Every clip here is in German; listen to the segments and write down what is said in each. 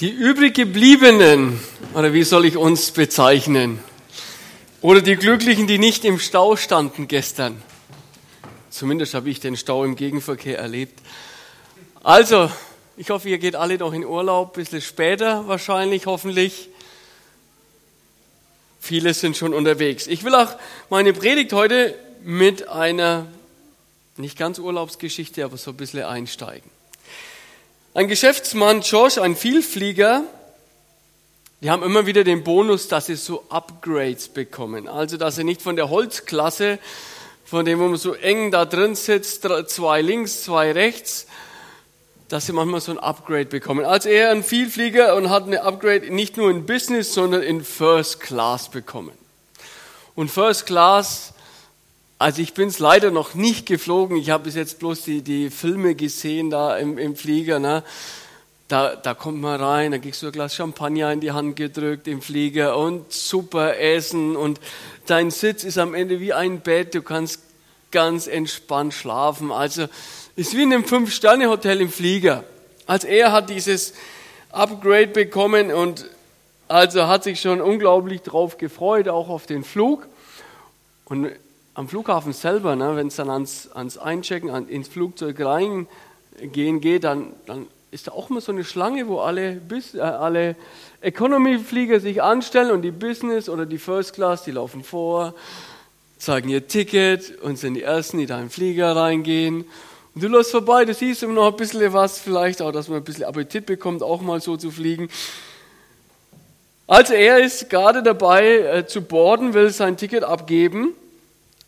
Die übrig gebliebenen, oder wie soll ich uns bezeichnen? Oder die Glücklichen, die nicht im Stau standen gestern. Zumindest habe ich den Stau im Gegenverkehr erlebt. Also, ich hoffe, ihr geht alle noch in Urlaub, ein bisschen später wahrscheinlich, hoffentlich. Viele sind schon unterwegs. Ich will auch meine Predigt heute mit einer nicht ganz Urlaubsgeschichte, aber so ein bisschen einsteigen. Ein Geschäftsmann, Josh, ein Vielflieger, die haben immer wieder den Bonus, dass sie so Upgrades bekommen. Also, dass sie nicht von der Holzklasse, von dem, wo man so eng da drin sitzt, zwei links, zwei rechts, dass sie manchmal so ein Upgrade bekommen. Als er ein Vielflieger und hat eine Upgrade nicht nur in Business, sondern in First Class bekommen. Und First Class also ich bin es leider noch nicht geflogen. Ich habe bis jetzt bloß die, die Filme gesehen da im, im Flieger. Ne? Da, da kommt man rein, da kriegst du ein Glas Champagner in die Hand gedrückt im Flieger und super Essen und dein Sitz ist am Ende wie ein Bett. Du kannst ganz entspannt schlafen. Also ist wie in einem Fünf-Sterne-Hotel im Flieger. Als er hat dieses Upgrade bekommen und also hat sich schon unglaublich drauf gefreut, auch auf den Flug. Und am Flughafen selber, ne, wenn es dann ans, ans Einchecken, an, ins Flugzeug reingehen geht, dann, dann ist da auch immer so eine Schlange, wo alle, äh, alle Economy-Flieger sich anstellen und die Business oder die First Class, die laufen vor, zeigen ihr Ticket und sind die Ersten, die da den Flieger reingehen. Und du läufst vorbei, du siehst immer noch ein bisschen was, vielleicht auch, dass man ein bisschen Appetit bekommt, auch mal so zu fliegen. Also er ist gerade dabei äh, zu boarden, will sein Ticket abgeben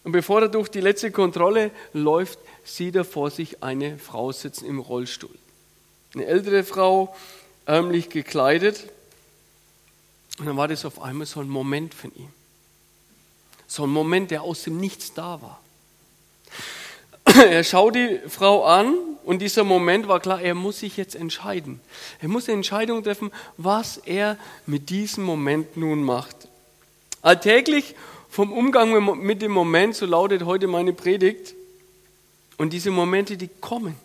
und bevor er durch die letzte Kontrolle läuft, sieht er vor sich eine Frau sitzen im Rollstuhl. Eine ältere Frau, ärmlich gekleidet. Und dann war das auf einmal so ein Moment von ihm. So ein Moment, der aus dem Nichts da war. Er schaut die Frau an und dieser Moment war klar, er muss sich jetzt entscheiden. Er muss eine Entscheidung treffen, was er mit diesem Moment nun macht. Alltäglich vom Umgang mit dem Moment, so lautet heute meine Predigt. Und diese Momente, die kommen,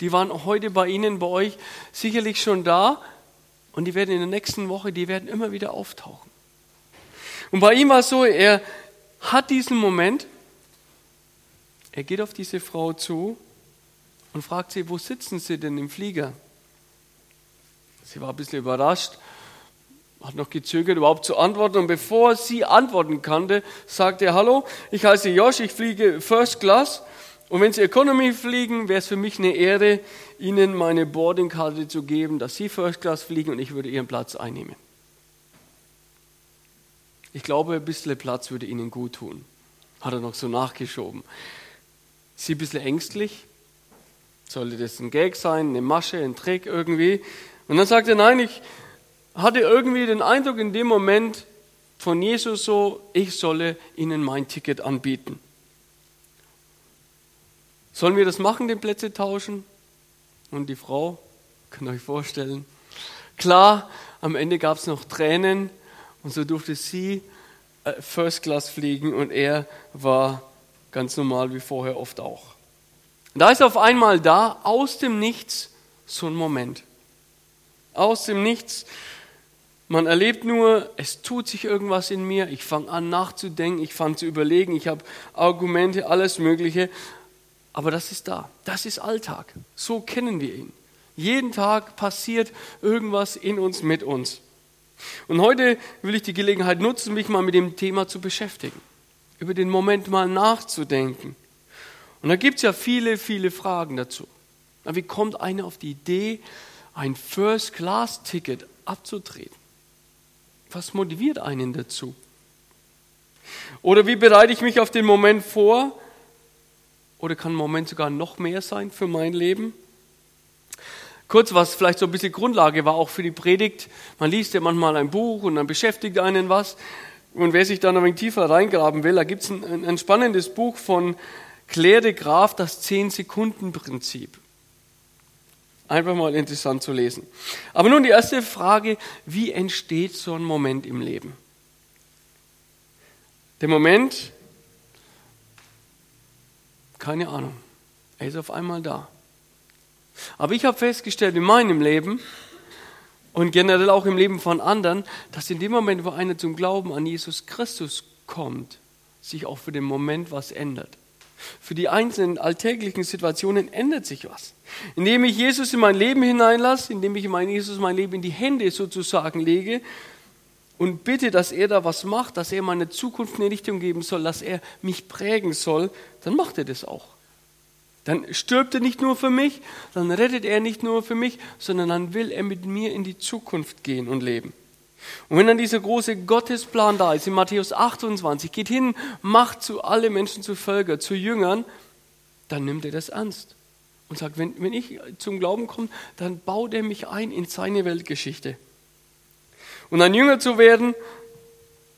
die waren heute bei Ihnen, bei euch sicherlich schon da und die werden in der nächsten Woche, die werden immer wieder auftauchen. Und bei ihm war es so, er hat diesen Moment, er geht auf diese Frau zu und fragt sie, wo sitzen Sie denn im Flieger? Sie war ein bisschen überrascht hat noch gezögert, überhaupt zu antworten. Und bevor sie antworten konnte, sagte er, hallo, ich heiße Josh, ich fliege First Class. Und wenn Sie Economy fliegen, wäre es für mich eine Ehre, Ihnen meine Boardingkarte zu geben, dass Sie First Class fliegen und ich würde Ihren Platz einnehmen. Ich glaube, ein bisschen Platz würde Ihnen gut tun. Hat er noch so nachgeschoben. Sie ein bisschen ängstlich. Sollte das ein Gag sein, eine Masche, ein Trick irgendwie? Und dann sagt er, nein, ich, hatte irgendwie den Eindruck in dem Moment von Jesus so, ich solle ihnen mein Ticket anbieten. Sollen wir das machen, den Plätze tauschen? Und die Frau, könnt ihr euch vorstellen. Klar, am Ende gab es noch Tränen und so durfte sie äh, First Class fliegen und er war ganz normal wie vorher oft auch. Da ist auf einmal da, aus dem Nichts, so ein Moment. Aus dem Nichts man erlebt nur, es tut sich irgendwas in mir, ich fange an nachzudenken, ich fange zu überlegen, ich habe Argumente, alles Mögliche. Aber das ist da, das ist Alltag. So kennen wir ihn. Jeden Tag passiert irgendwas in uns, mit uns. Und heute will ich die Gelegenheit nutzen, mich mal mit dem Thema zu beschäftigen, über den Moment mal nachzudenken. Und da gibt es ja viele, viele Fragen dazu. Wie kommt einer auf die Idee, ein First-Class-Ticket abzutreten? Was motiviert einen dazu? Oder wie bereite ich mich auf den Moment vor? Oder kann ein Moment sogar noch mehr sein für mein Leben? Kurz, was vielleicht so ein bisschen Grundlage war auch für die Predigt. Man liest ja manchmal ein Buch und dann beschäftigt einen was. Und wer sich da noch ein wenig tiefer reingraben will, da gibt es ein, ein, spannendes Buch von Claire de Graaf, das 10-Sekunden-Prinzip. Einfach mal interessant zu lesen. Aber nun die erste Frage, wie entsteht so ein Moment im Leben? Der Moment, keine Ahnung, er ist auf einmal da. Aber ich habe festgestellt in meinem Leben, und generell auch im Leben von anderen, dass in dem Moment, wo einer zum Glauben an Jesus Christus kommt, sich auch für den Moment was ändert. Für die einzelnen alltäglichen Situationen ändert sich was. Indem ich Jesus in mein Leben hineinlasse, indem ich mein Jesus mein Leben in die Hände sozusagen lege und bitte, dass er da was macht, dass er meine Zukunft eine Richtung geben soll, dass er mich prägen soll, dann macht er das auch. Dann stirbt er nicht nur für mich, dann rettet er nicht nur für mich, sondern dann will er mit mir in die Zukunft gehen und leben. Und wenn dann dieser große Gottesplan da ist, in Matthäus 28, geht hin, macht zu alle Menschen zu Völker, zu Jüngern, dann nimmt er das ernst und sagt, wenn, wenn ich zum Glauben komme, dann baut er mich ein in seine Weltgeschichte. Und ein Jünger zu werden,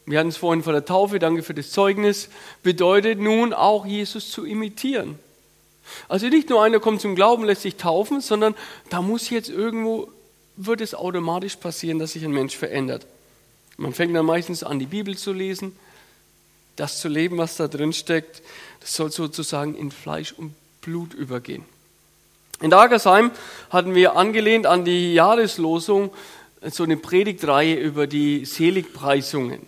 wir hatten es vorhin vor der Taufe, danke für das Zeugnis, bedeutet nun auch Jesus zu imitieren. Also nicht nur einer kommt zum Glauben, lässt sich taufen, sondern da muss jetzt irgendwo wird es automatisch passieren, dass sich ein Mensch verändert. Man fängt dann meistens an, die Bibel zu lesen, das zu leben, was da drin steckt. Das soll sozusagen in Fleisch und Blut übergehen. In Dagersheim hatten wir angelehnt an die Jahreslosung so eine Predigtreihe über die Seligpreisungen.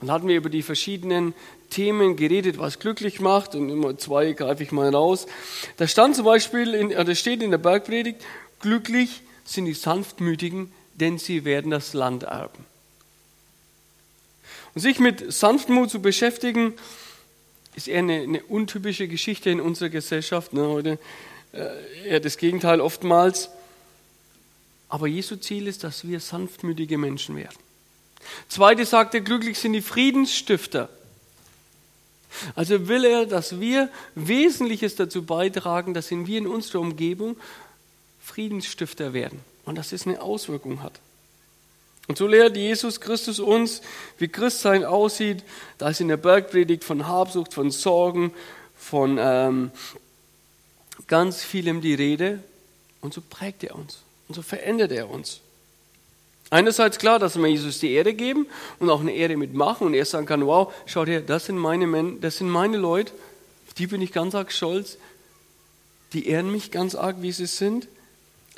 Und hatten wir über die verschiedenen Themen geredet, was glücklich macht. Und immer zwei greife ich mal raus. Da stand zum Beispiel, in, da steht in der Bergpredigt, glücklich sind die Sanftmütigen, denn sie werden das Land erben. Und sich mit Sanftmut zu beschäftigen, ist eher eine, eine untypische Geschichte in unserer Gesellschaft. Ne, heute äh, eher das Gegenteil oftmals. Aber Jesu Ziel ist, dass wir sanftmütige Menschen werden. Zweite sagt er, glücklich sind die Friedensstifter. Also will er, dass wir Wesentliches dazu beitragen, dass wir in unserer Umgebung Friedensstifter werden und dass es eine Auswirkung hat. Und so lehrt Jesus Christus uns, wie Christsein aussieht. Da ist in der Bergpredigt von Habsucht, von Sorgen, von ähm, ganz vielem die Rede. Und so prägt er uns und so verändert er uns. Einerseits klar, dass wir Jesus die Ehre geben und auch eine Ehre mitmachen und er sagen kann, wow, schaut her, das sind meine Männer, das sind meine Leute, auf die bin ich ganz arg stolz, die ehren mich ganz arg, wie sie sind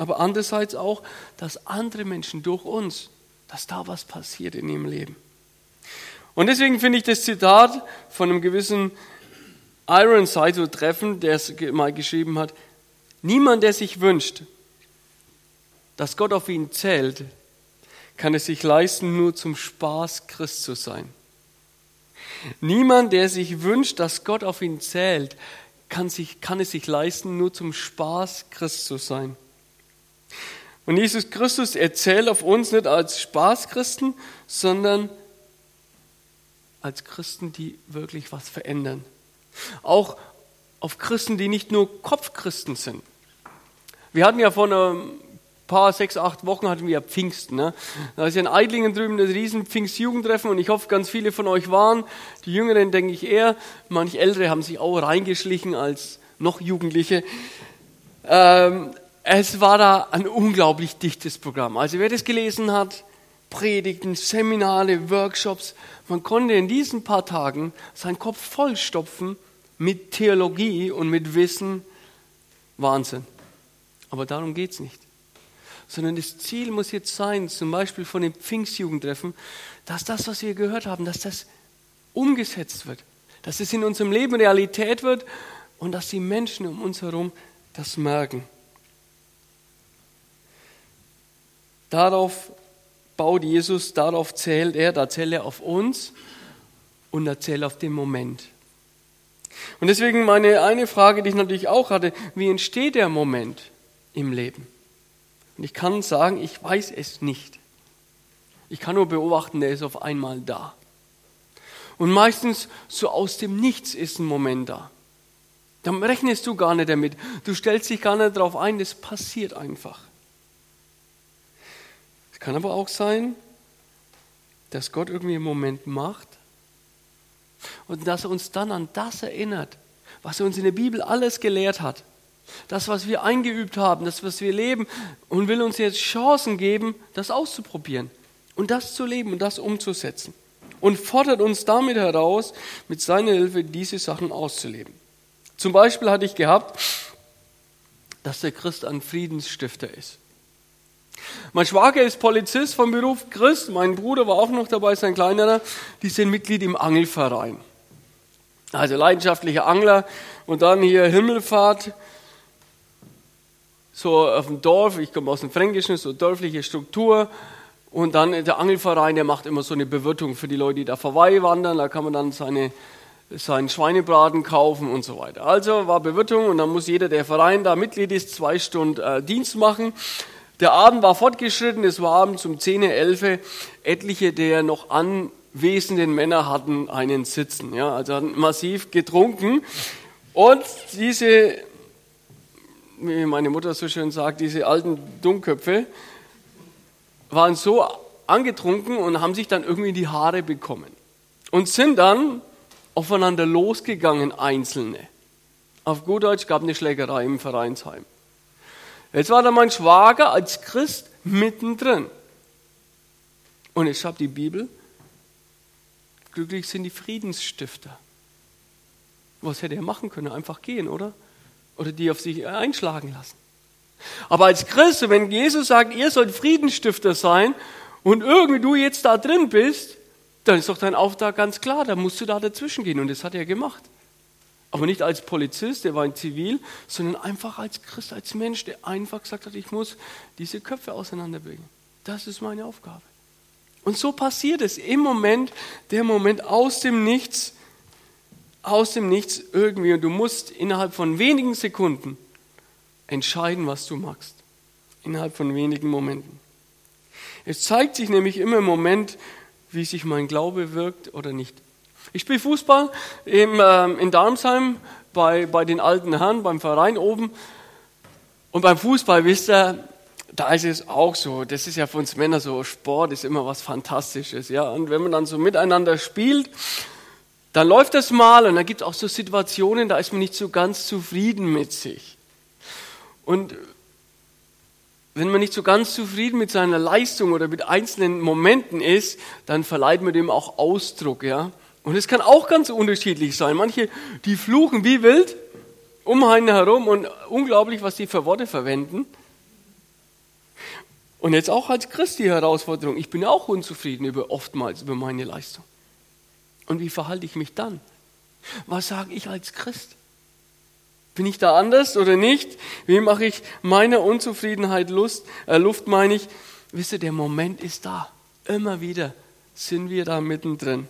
aber andererseits auch, dass andere Menschen durch uns, dass da was passiert in ihrem Leben. Und deswegen finde ich das Zitat von einem gewissen Ironside so treffend, der es mal geschrieben hat, niemand, der sich wünscht, dass Gott auf ihn zählt, kann es sich leisten, nur zum Spaß Christ zu sein. Niemand, der sich wünscht, dass Gott auf ihn zählt, kann, sich, kann es sich leisten, nur zum Spaß Christ zu sein. Und Jesus Christus erzählt auf uns nicht als Spaßchristen, sondern als Christen, die wirklich was verändern. Auch auf Christen, die nicht nur Kopfchristen sind. Wir hatten ja vor ein paar, sechs, acht Wochen hatten wir Pfingsten. Ne? Da ist ja in Eidlingen drüben das riesen Pfingstjugendtreffen und ich hoffe, ganz viele von euch waren. Die Jüngeren denke ich eher. Manche Ältere haben sich auch reingeschlichen als noch Jugendliche. Ähm, es war da ein unglaublich dichtes Programm. Also wer das gelesen hat, Predigten, Seminare, Workshops, man konnte in diesen paar Tagen seinen Kopf vollstopfen mit Theologie und mit Wissen. Wahnsinn. Aber darum geht es nicht. Sondern das Ziel muss jetzt sein, zum Beispiel von den Pfingstjugendtreffen, dass das, was wir gehört haben, dass das umgesetzt wird. Dass es in unserem Leben Realität wird und dass die Menschen um uns herum das merken. Darauf baut Jesus, darauf zählt er, da zählt er auf uns und er zählt auf den Moment. Und deswegen meine eine Frage, die ich natürlich auch hatte, wie entsteht der Moment im Leben? Und ich kann sagen, ich weiß es nicht. Ich kann nur beobachten, der ist auf einmal da. Und meistens so aus dem Nichts ist ein Moment da. Dann rechnest du gar nicht damit. Du stellst dich gar nicht darauf ein, das passiert einfach. Kann aber auch sein, dass Gott irgendwie einen Moment macht und dass er uns dann an das erinnert, was er uns in der Bibel alles gelehrt hat. Das, was wir eingeübt haben, das, was wir leben und will uns jetzt Chancen geben, das auszuprobieren und das zu leben und das umzusetzen. Und fordert uns damit heraus, mit seiner Hilfe diese Sachen auszuleben. Zum Beispiel hatte ich gehabt, dass der Christ ein Friedensstifter ist. Mein Schwager ist Polizist vom Beruf, Christ, mein Bruder war auch noch dabei, sein kleinerer, die sind Mitglied im Angelverein. Also leidenschaftliche Angler und dann hier Himmelfahrt, so auf dem Dorf, ich komme aus dem Fränkischen, so dörfliche Struktur. Und dann der Angelverein, der macht immer so eine Bewirtung für die Leute, die da vorbeiwandern. Da kann man dann seine, seinen Schweinebraten kaufen und so weiter. Also war Bewirtung und dann muss jeder, der Verein da Mitglied ist, zwei Stunden äh, Dienst machen. Der Abend war fortgeschritten, es war abends um 10, 11. Etliche der noch anwesenden Männer hatten einen Sitzen. Ja, also hatten massiv getrunken. Und diese wie meine Mutter so schön sagt, diese alten Dummköpfe waren so angetrunken und haben sich dann irgendwie die Haare bekommen und sind dann aufeinander losgegangen, Einzelne. Auf gut Deutsch gab eine Schlägerei im Vereinsheim. Jetzt war da mein Schwager als Christ mittendrin. Und ich habe die Bibel. Glücklich sind die Friedensstifter. Was hätte er machen können? Einfach gehen, oder? oder die auf sich einschlagen lassen. Aber als Christ, wenn Jesus sagt, ihr sollt Friedensstifter sein und irgendwie du jetzt da drin bist, dann ist doch dein Auftrag ganz klar, da musst du da dazwischen gehen und das hat er gemacht. Aber nicht als Polizist, der war in Zivil, sondern einfach als Christ, als Mensch, der einfach gesagt hat, ich muss diese Köpfe auseinanderbringen. Das ist meine Aufgabe. Und so passiert es im Moment, der Moment aus dem Nichts, aus dem Nichts irgendwie und du musst innerhalb von wenigen Sekunden entscheiden, was du machst. Innerhalb von wenigen Momenten. Es zeigt sich nämlich immer im Moment, wie sich mein Glaube wirkt oder nicht. Ich spiele Fußball im, äh, in Darmsheim bei, bei den alten Herren, beim Verein oben. Und beim Fußball, wisst ihr, da ist es auch so. Das ist ja für uns Männer so, Sport ist immer was Fantastisches. Ja? Und wenn man dann so miteinander spielt, dann läuft das mal und dann gibt es auch so Situationen, da ist man nicht so ganz zufrieden mit sich. Und wenn man nicht so ganz zufrieden mit seiner Leistung oder mit einzelnen Momenten ist, dann verleiht man dem auch Ausdruck, ja. Und es kann auch ganz unterschiedlich sein. Manche, die fluchen wie wild um einen herum und unglaublich, was die für Worte verwenden. Und jetzt auch als Christ die Herausforderung. Ich bin auch unzufrieden über oftmals über meine Leistung. Und wie verhalte ich mich dann? Was sage ich als Christ? Bin ich da anders oder nicht? Wie mache ich meiner Unzufriedenheit Lust, äh, Luft, meine ich? Wisst ihr, der Moment ist da. Immer wieder sind wir da mittendrin.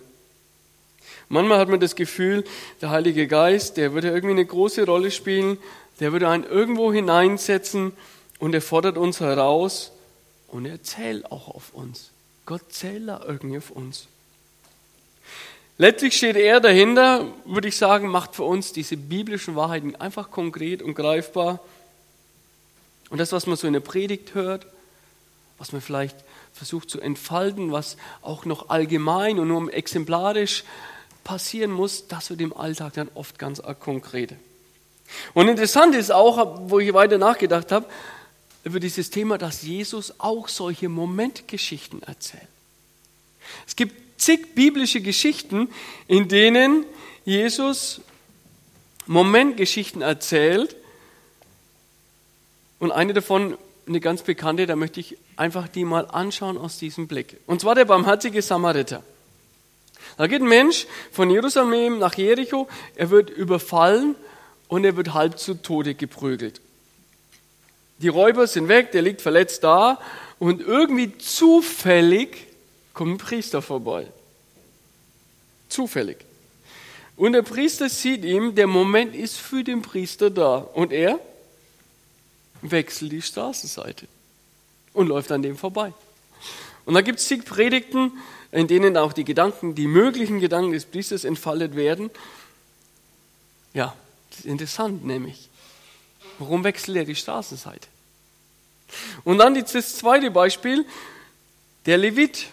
Manchmal hat man das Gefühl, der Heilige Geist, der würde irgendwie eine große Rolle spielen, der würde einen irgendwo hineinsetzen und er fordert uns heraus und er zählt auch auf uns. Gott zählt da irgendwie auf uns. Letztlich steht er dahinter, würde ich sagen, macht für uns diese biblischen Wahrheiten einfach konkret und greifbar. Und das, was man so in der Predigt hört, was man vielleicht versucht zu entfalten, was auch noch allgemein und nur exemplarisch passieren muss, das wird im Alltag dann oft ganz konkret. Und interessant ist auch, wo ich weiter nachgedacht habe, über dieses Thema, dass Jesus auch solche Momentgeschichten erzählt. Es gibt zig biblische Geschichten, in denen Jesus Momentgeschichten erzählt. Und eine davon, eine ganz bekannte, da möchte ich einfach die mal anschauen aus diesem Blick. Und zwar der barmherzige Samariter. Da geht ein Mensch von Jerusalem nach Jericho, er wird überfallen und er wird halb zu Tode geprügelt. Die Räuber sind weg, der liegt verletzt da und irgendwie zufällig kommt ein Priester vorbei. Zufällig. Und der Priester sieht ihm, der Moment ist für den Priester da. Und er wechselt die Straßenseite und läuft an dem vorbei. Und da gibt es zig Predigten, in denen auch die Gedanken, die möglichen Gedanken des Priesters entfaltet werden. Ja, das ist interessant nämlich. Warum wechselt er die Straßenseite? Und dann das zweite Beispiel, der Levit.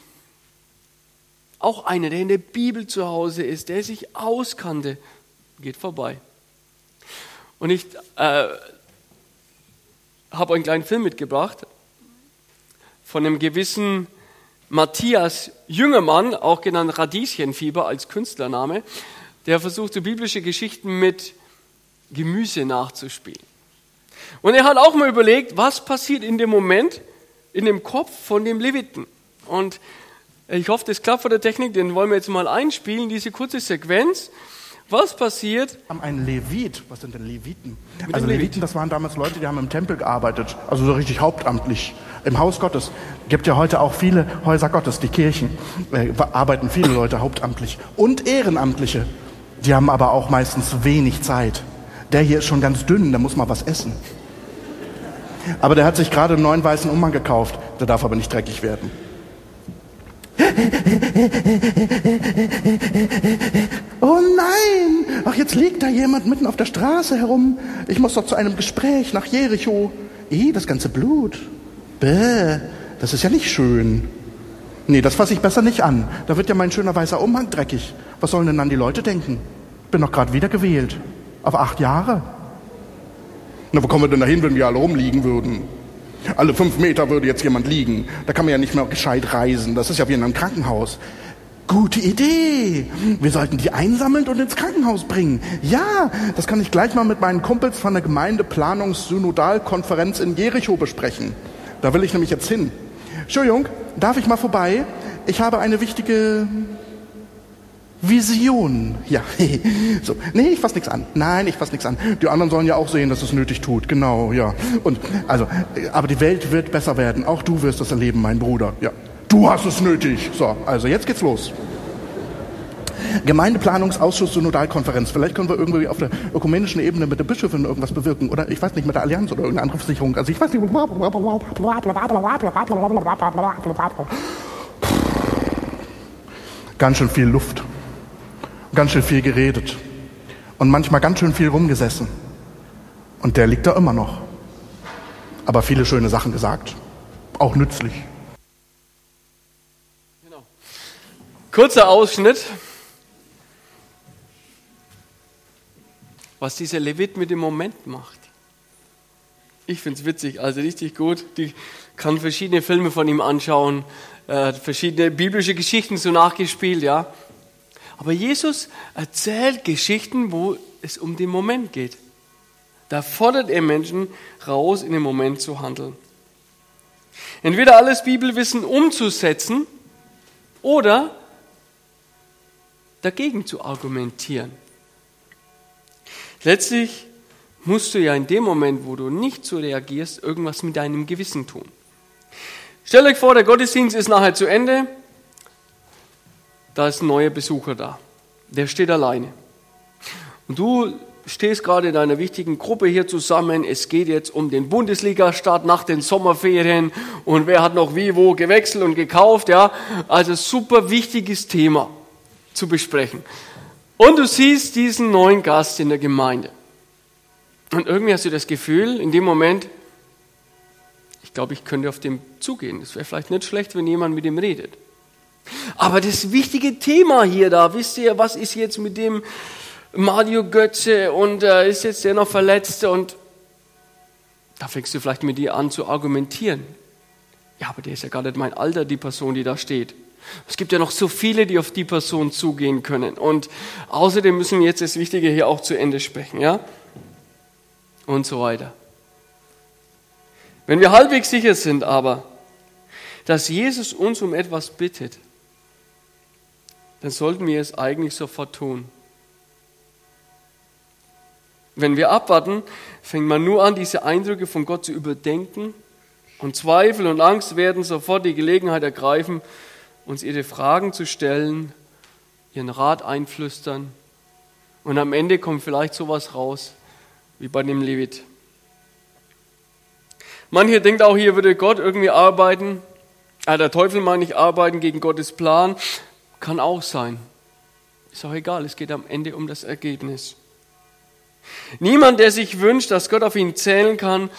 Auch einer, der in der Bibel zu Hause ist, der sich auskannte, geht vorbei. Und ich äh, habe einen kleinen Film mitgebracht von einem gewissen Matthias Jüngermann, auch genannt Radieschenfieber als Künstlername, der versucht, so biblische Geschichten mit Gemüse nachzuspielen. Und er hat auch mal überlegt, was passiert in dem Moment, in dem Kopf von dem Leviten. Und ich hoffe, das klappt von der Technik, den wollen wir jetzt mal einspielen, diese kurze Sequenz. Was passiert? Haben einen Levit. Was sind denn Leviten? Mit also Leviten, das waren damals Leute, die haben im Tempel gearbeitet, also so richtig hauptamtlich im Haus Gottes. Gibt ja heute auch viele Häuser Gottes, die Kirchen äh, arbeiten viele Leute hauptamtlich und Ehrenamtliche. Die haben aber auch meistens wenig Zeit. Der hier ist schon ganz dünn, der muss mal was essen. Aber der hat sich gerade einen neuen weißen Umhang gekauft. Der darf aber nicht dreckig werden. Oh nein! Ach, jetzt liegt da jemand mitten auf der Straße herum. Ich muss doch zu einem Gespräch nach Jericho. Eh, das ganze Blut. Bäh, das ist ja nicht schön. Nee, das fasse ich besser nicht an. Da wird ja mein schöner weißer Umhang dreckig. Was sollen denn dann die Leute denken? Bin doch gerade wieder gewählt. Auf acht Jahre. Na, wo kommen wir denn dahin, wenn wir alle rumliegen würden? Alle fünf Meter würde jetzt jemand liegen. Da kann man ja nicht mehr gescheit reisen. Das ist ja wie in einem Krankenhaus. Gute Idee. Wir sollten die einsammeln und ins Krankenhaus bringen. Ja, das kann ich gleich mal mit meinen Kumpels von der Gemeindeplanungs-Synodalkonferenz in Jericho besprechen. Da will ich nämlich jetzt hin. Entschuldigung, darf ich mal vorbei? Ich habe eine wichtige Vision. Ja, so. Nee, ich fasse nichts an. Nein, ich fasse nichts an. Die anderen sollen ja auch sehen, dass es nötig tut. Genau, ja. Und also, aber die Welt wird besser werden. Auch du wirst das erleben, mein Bruder. Ja. Du hast es nötig. So, also jetzt geht's los. Gemeindeplanungsausschuss Synodalkonferenz. Vielleicht können wir irgendwie auf der ökumenischen Ebene mit der Bischöfin irgendwas bewirken. Oder ich weiß nicht, mit der Allianz oder irgendeine andere Versicherung. Also ich weiß nicht. Ganz schön viel Luft ganz schön viel geredet und manchmal ganz schön viel rumgesessen. Und der liegt da immer noch. Aber viele schöne Sachen gesagt, auch nützlich. Genau. Kurzer Ausschnitt, was dieser Levit mit dem Moment macht. Ich finde es witzig, also richtig gut. Die kann verschiedene Filme von ihm anschauen, äh, verschiedene biblische Geschichten so nachgespielt, ja. Aber Jesus erzählt Geschichten, wo es um den Moment geht. Da fordert er Menschen raus, in dem Moment zu handeln. Entweder alles Bibelwissen umzusetzen oder dagegen zu argumentieren. Letztlich musst du ja in dem Moment, wo du nicht so reagierst, irgendwas mit deinem Gewissen tun. Stell euch vor, der Gottesdienst ist nachher zu Ende da ist ein neuer Besucher da. Der steht alleine. Und du stehst gerade in einer wichtigen Gruppe hier zusammen. Es geht jetzt um den Bundesliga-Start nach den Sommerferien und wer hat noch wie wo gewechselt und gekauft, ja. Also super wichtiges Thema zu besprechen. Und du siehst diesen neuen Gast in der Gemeinde. Und irgendwie hast du das Gefühl, in dem Moment, ich glaube, ich könnte auf dem zugehen. Es wäre vielleicht nicht schlecht, wenn jemand mit ihm redet. Aber das wichtige Thema hier da, wisst ihr, was ist jetzt mit dem Mario Götze und äh, ist jetzt der noch verletzt und da fängst du vielleicht mit dir an zu argumentieren. Ja, aber der ist ja gar nicht mein Alter, die Person, die da steht. Es gibt ja noch so viele, die auf die Person zugehen können. Und außerdem müssen wir jetzt das Wichtige hier auch zu Ende sprechen, ja? Und so weiter. Wenn wir halbwegs sicher sind aber, dass Jesus uns um etwas bittet, dann sollten wir es eigentlich sofort tun. Wenn wir abwarten, fängt man nur an, diese Eindrücke von Gott zu überdenken und Zweifel und Angst werden sofort die Gelegenheit ergreifen, uns ihre Fragen zu stellen, ihren Rat einflüstern und am Ende kommt vielleicht sowas raus wie bei dem Levit. Manche denkt auch, hier würde Gott irgendwie arbeiten, äh, der Teufel meine ich arbeiten gegen Gottes Plan, kann auch sein. Ist auch egal, es geht am Ende um das Ergebnis. Niemand, der sich wünscht, dass Gott auf ihn zählen kann,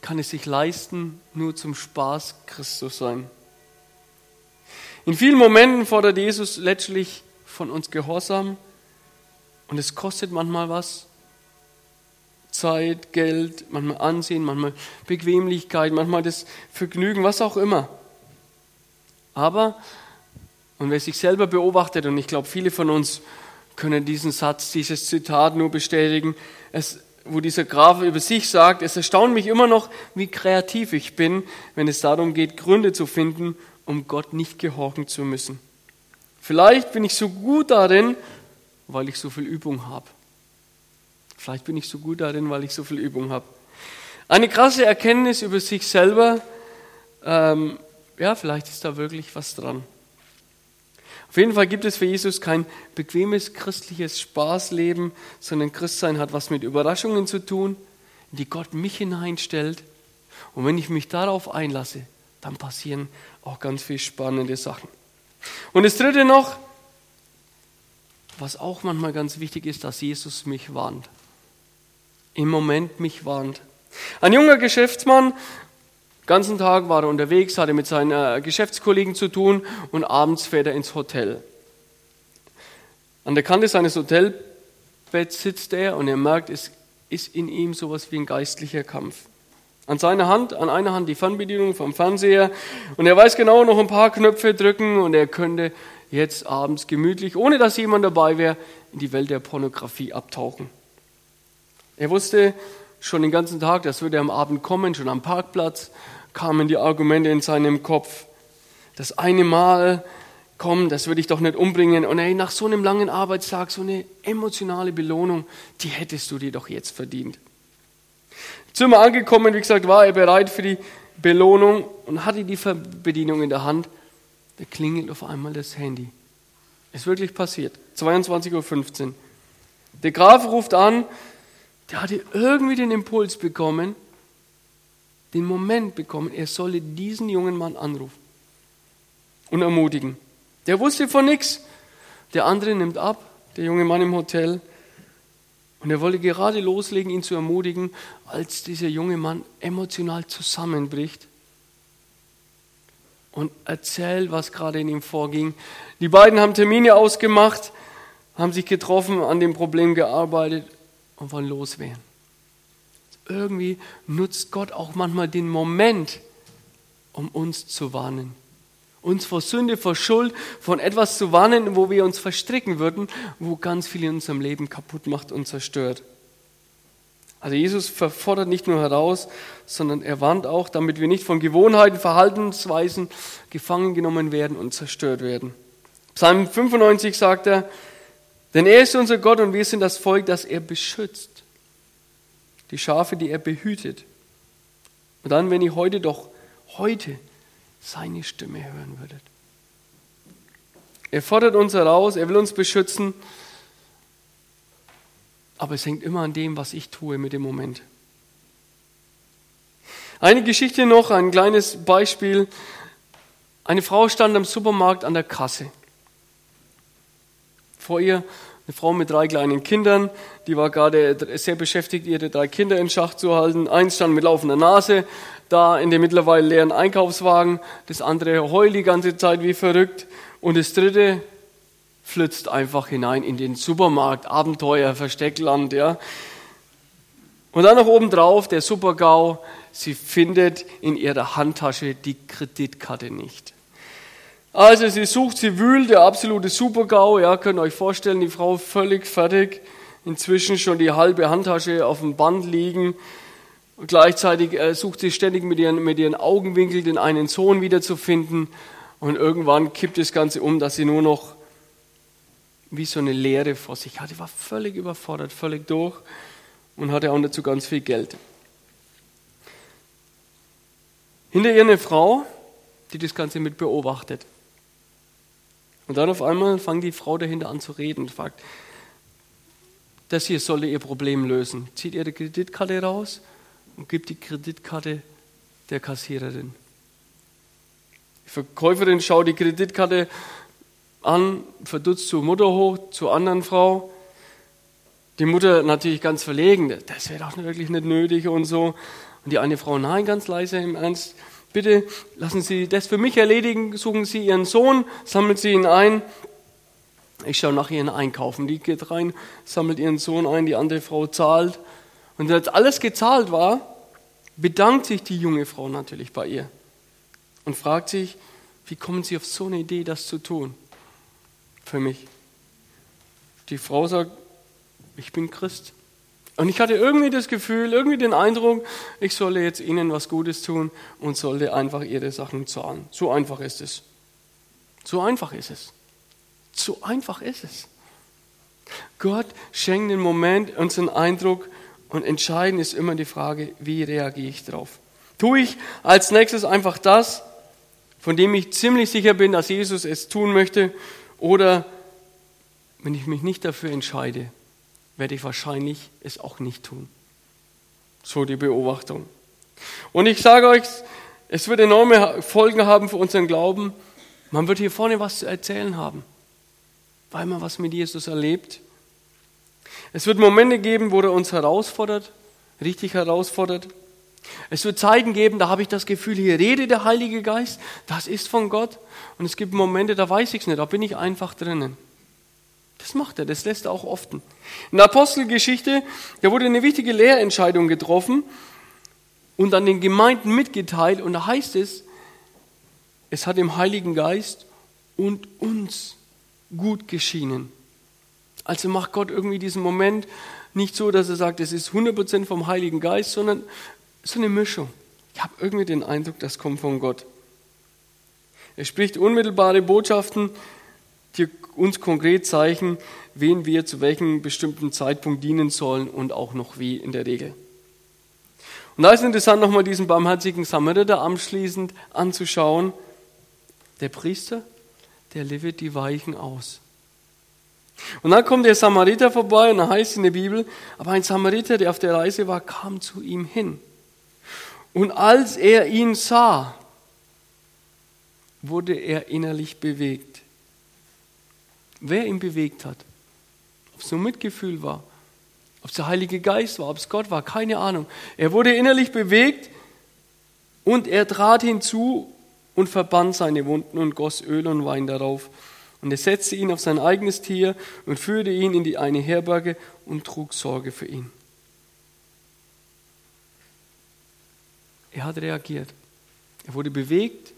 kann es sich leisten, nur zum Spaß Christus sein. In vielen Momenten fordert Jesus letztlich von uns Gehorsam und es kostet manchmal was. Zeit, Geld, manchmal Ansehen, manchmal Bequemlichkeit, manchmal das Vergnügen, was auch immer. Aber und wer sich selber beobachtet, und ich glaube, viele von uns können diesen Satz, dieses Zitat nur bestätigen, es wo dieser Graf über sich sagt, es erstaunt mich immer noch, wie kreativ ich bin, wenn es darum geht, Gründe zu finden, um Gott nicht gehorchen zu müssen. Vielleicht bin ich so gut darin, weil ich so viel Übung habe. Vielleicht bin ich so gut darin, weil ich so viel Übung habe. Eine krasse Erkenntnis über sich selber, ähm, ja, vielleicht ist da wirklich was dran. Auf jeden Fall gibt es für Jesus kein bequemes christliches Spaßleben, sondern Christsein hat was mit Überraschungen zu tun, in die Gott mich hineinstellt. Und wenn ich mich darauf einlasse, dann passieren auch ganz viele spannende Sachen. Und das Dritte noch, was auch manchmal ganz wichtig ist, dass Jesus mich warnt. Im Moment mich warnt. Ein junger Geschäftsmann ganzen Tag war er unterwegs, hatte mit seinen äh, Geschäftskollegen zu tun und abends fährt er ins Hotel. An der Kante seines Hotelbetts sitzt er und er merkt, es ist in ihm sowas wie ein geistlicher Kampf. An seiner Hand, an einer Hand die Fernbedienung vom Fernseher und er weiß genau noch ein paar Knöpfe drücken und er könnte jetzt abends gemütlich, ohne dass jemand dabei wäre, in die Welt der Pornografie abtauchen. Er wusste schon den ganzen Tag, das würde am Abend kommen, schon am Parkplatz kamen die Argumente in seinem Kopf. Das eine Mal, komm, das würde ich doch nicht umbringen. Und ey, nach so einem langen Arbeitstag, so eine emotionale Belohnung, die hättest du dir doch jetzt verdient. Zimmer angekommen, wie gesagt, war er bereit für die Belohnung und hatte die Bedienung in der Hand. Da klingelt auf einmal das Handy. Ist wirklich passiert. 22.15 Uhr. Der Graf ruft an, der hatte irgendwie den Impuls bekommen, den Moment bekommen, er solle diesen jungen Mann anrufen und ermutigen. Der wusste von nichts. Der andere nimmt ab, der junge Mann im Hotel. Und er wollte gerade loslegen, ihn zu ermutigen, als dieser junge Mann emotional zusammenbricht und erzählt, was gerade in ihm vorging. Die beiden haben Termine ausgemacht, haben sich getroffen, an dem Problem gearbeitet und wollen loswerden irgendwie nutzt Gott auch manchmal den Moment, um uns zu warnen. Uns vor Sünde, vor Schuld, von etwas zu warnen, wo wir uns verstricken würden, wo ganz viel in unserem Leben kaputt macht und zerstört. Also Jesus verfordert nicht nur heraus, sondern er warnt auch, damit wir nicht von Gewohnheiten, Verhaltensweisen gefangen genommen werden und zerstört werden. Psalm 95 sagt er, denn er ist unser Gott und wir sind das Volk, das er beschützt die Schafe, die er behütet. Und dann, wenn ihr heute doch, heute seine Stimme hören würdet. Er fordert uns heraus, er will uns beschützen, aber es hängt immer an dem, was ich tue mit dem Moment. Eine Geschichte noch, ein kleines Beispiel. Eine Frau stand am Supermarkt an der Kasse. Vor ihr eine Frau mit drei kleinen Kindern, die war gerade sehr beschäftigt, ihre drei Kinder in Schach zu halten. Eins stand mit laufender Nase da in dem mittlerweile leeren Einkaufswagen, das andere heult die ganze Zeit wie verrückt und das dritte flitzt einfach hinein in den Supermarkt, Abenteuer, Versteckland, ja. Und dann noch obendrauf der Supergau, sie findet in ihrer Handtasche die Kreditkarte nicht. Also sie sucht, sie wühlt, der absolute Supergau, ja, könnt euch vorstellen, die Frau völlig fertig, inzwischen schon die halbe Handtasche auf dem Band liegen. Und gleichzeitig äh, sucht sie ständig mit ihren, mit ihren Augenwinkeln den einen Sohn wiederzufinden. Und irgendwann kippt das Ganze um, dass sie nur noch wie so eine Leere vor sich hatte. War völlig überfordert, völlig durch und hatte auch dazu ganz viel Geld. Hinter ihr eine Frau, die das Ganze mit beobachtet. Und dann auf einmal fängt die Frau dahinter an zu reden und fragt, das hier solle ihr Problem lösen. Zieht ihre Kreditkarte raus und gibt die Kreditkarte der Kassiererin. Die Verkäuferin schaut die Kreditkarte an, verdutzt zur Mutter hoch, zur anderen Frau. Die Mutter natürlich ganz verlegen, das wäre doch wirklich nicht nötig und so. Und die eine Frau, nein, ganz leise im Ernst, bitte lassen Sie das für mich erledigen, suchen Sie Ihren Sohn, sammeln Sie ihn ein. Ich schaue nach Ihren Einkaufen. Die geht rein, sammelt ihren Sohn ein, die andere Frau zahlt. Und als alles gezahlt war, bedankt sich die junge Frau natürlich bei ihr und fragt sich, wie kommen Sie auf so eine Idee, das zu tun? Für mich. Die Frau sagt, ich bin Christ. Und ich hatte irgendwie das Gefühl, irgendwie den Eindruck, ich solle jetzt ihnen was Gutes tun und sollte einfach ihre Sachen zahlen. So einfach ist es. So einfach ist es. So einfach ist es. Gott schenkt den Moment uns einen Eindruck und entscheidend ist immer die Frage, wie reagiere ich darauf? Tue ich als nächstes einfach das, von dem ich ziemlich sicher bin, dass Jesus es tun möchte, oder wenn ich mich nicht dafür entscheide, werde ich wahrscheinlich es auch nicht tun. So die Beobachtung. Und ich sage euch, es wird enorme Folgen haben für unseren Glauben. Man wird hier vorne was zu erzählen haben, weil man was mit Jesus erlebt. Es wird Momente geben, wo er uns herausfordert, richtig herausfordert. Es wird Zeiten geben, da habe ich das Gefühl, hier redet der Heilige Geist, das ist von Gott. Und es gibt Momente, da weiß ich es nicht, da bin ich einfach drinnen. Das macht er, das lässt er auch oft. In der Apostelgeschichte, da wurde eine wichtige Lehrentscheidung getroffen und an den Gemeinden mitgeteilt und da heißt es, es hat dem Heiligen Geist und uns gut geschienen. Also macht Gott irgendwie diesen Moment nicht so, dass er sagt, es ist 100% vom Heiligen Geist, sondern so eine Mischung. Ich habe irgendwie den Eindruck, das kommt von Gott. Er spricht unmittelbare Botschaften, die uns konkret zeigen, wen wir zu welchem bestimmten Zeitpunkt dienen sollen und auch noch wie in der Regel. Und da ist interessant, nochmal diesen barmherzigen Samariter anschließend anzuschauen. Der Priester, der lebt die Weichen aus. Und dann kommt der Samariter vorbei und da heißt in der Bibel, aber ein Samariter, der auf der Reise war, kam zu ihm hin. Und als er ihn sah, wurde er innerlich bewegt. Wer ihn bewegt hat, ob es nur Mitgefühl war, ob es der Heilige Geist war, ob es Gott war, keine Ahnung. Er wurde innerlich bewegt und er trat hinzu und verband seine Wunden und goss Öl und Wein darauf. Und er setzte ihn auf sein eigenes Tier und führte ihn in die eine Herberge und trug Sorge für ihn. Er hat reagiert. Er wurde bewegt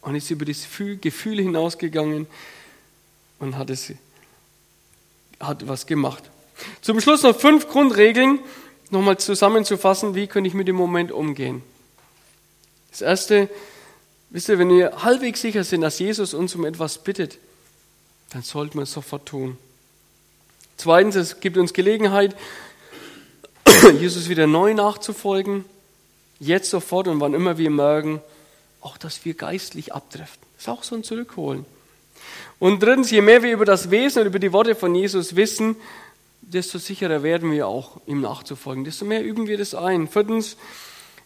und ist über das Gefühl hinausgegangen und hat, es, hat was gemacht. Zum Schluss noch fünf Grundregeln, nochmal zusammenzufassen, wie könnte ich mit dem Moment umgehen. Das erste, wisst ihr, wenn wir halbwegs sicher sind, dass Jesus uns um etwas bittet, dann sollten wir es sofort tun. Zweitens, es gibt uns Gelegenheit, Jesus wieder neu nachzufolgen, jetzt sofort und wann immer wir merken, auch dass wir geistlich abdriften. Das ist auch so ein Zurückholen. Und drittens, je mehr wir über das Wesen und über die Worte von Jesus wissen, desto sicherer werden wir auch, ihm nachzufolgen. Desto mehr üben wir das ein. Viertens,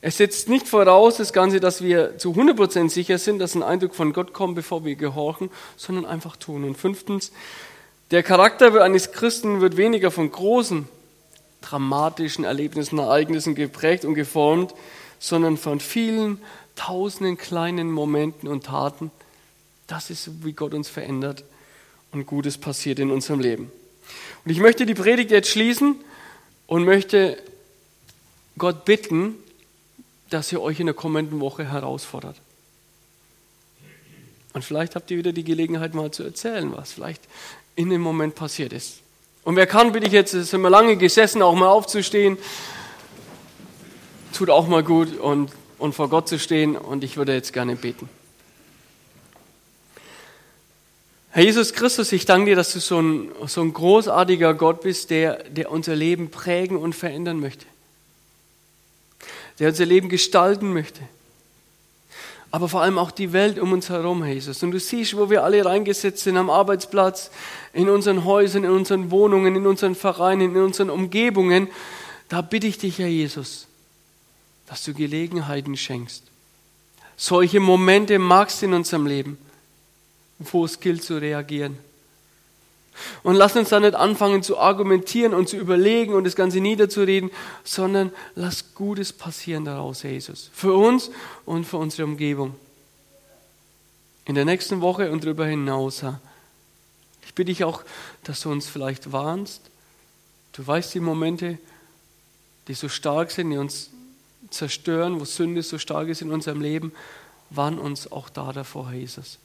es setzt nicht voraus, das Ganze, dass wir zu 100% sicher sind, dass ein Eindruck von Gott kommt, bevor wir gehorchen, sondern einfach tun. Und fünftens, der Charakter eines Christen wird weniger von großen, dramatischen Erlebnissen, Ereignissen geprägt und geformt, sondern von vielen tausenden kleinen Momenten und Taten. Das ist, wie Gott uns verändert und Gutes passiert in unserem Leben. Und ich möchte die Predigt jetzt schließen und möchte Gott bitten, dass ihr euch in der kommenden Woche herausfordert. Und vielleicht habt ihr wieder die Gelegenheit, mal zu erzählen, was vielleicht in dem Moment passiert ist. Und wer kann, bitte ich jetzt, sind wir lange gesessen, auch mal aufzustehen. Tut auch mal gut und, und vor Gott zu stehen. Und ich würde jetzt gerne beten. Herr Jesus Christus, ich danke dir, dass du so ein, so ein großartiger Gott bist, der, der unser Leben prägen und verändern möchte. Der unser Leben gestalten möchte. Aber vor allem auch die Welt um uns herum, Herr Jesus. Und du siehst, wo wir alle reingesetzt sind, am Arbeitsplatz, in unseren Häusern, in unseren Wohnungen, in unseren Vereinen, in unseren Umgebungen. Da bitte ich dich, Herr Jesus, dass du Gelegenheiten schenkst. Solche Momente magst du in unserem Leben wo es gilt zu reagieren. Und lass uns da nicht anfangen zu argumentieren und zu überlegen und das Ganze niederzureden, sondern lass Gutes passieren daraus, Jesus. Für uns und für unsere Umgebung. In der nächsten Woche und darüber hinaus. Ich bitte dich auch, dass du uns vielleicht warnst. Du weißt die Momente, die so stark sind, die uns zerstören, wo Sünde so stark ist in unserem Leben. Warn uns auch da davor, Jesus.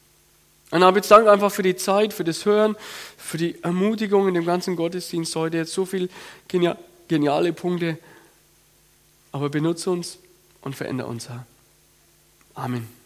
Und habe jetzt danke einfach für die Zeit, für das Hören, für die Ermutigung in dem ganzen Gottesdienst heute. Jetzt so viel geniale Punkte, aber benutze uns und verändere uns. Amen.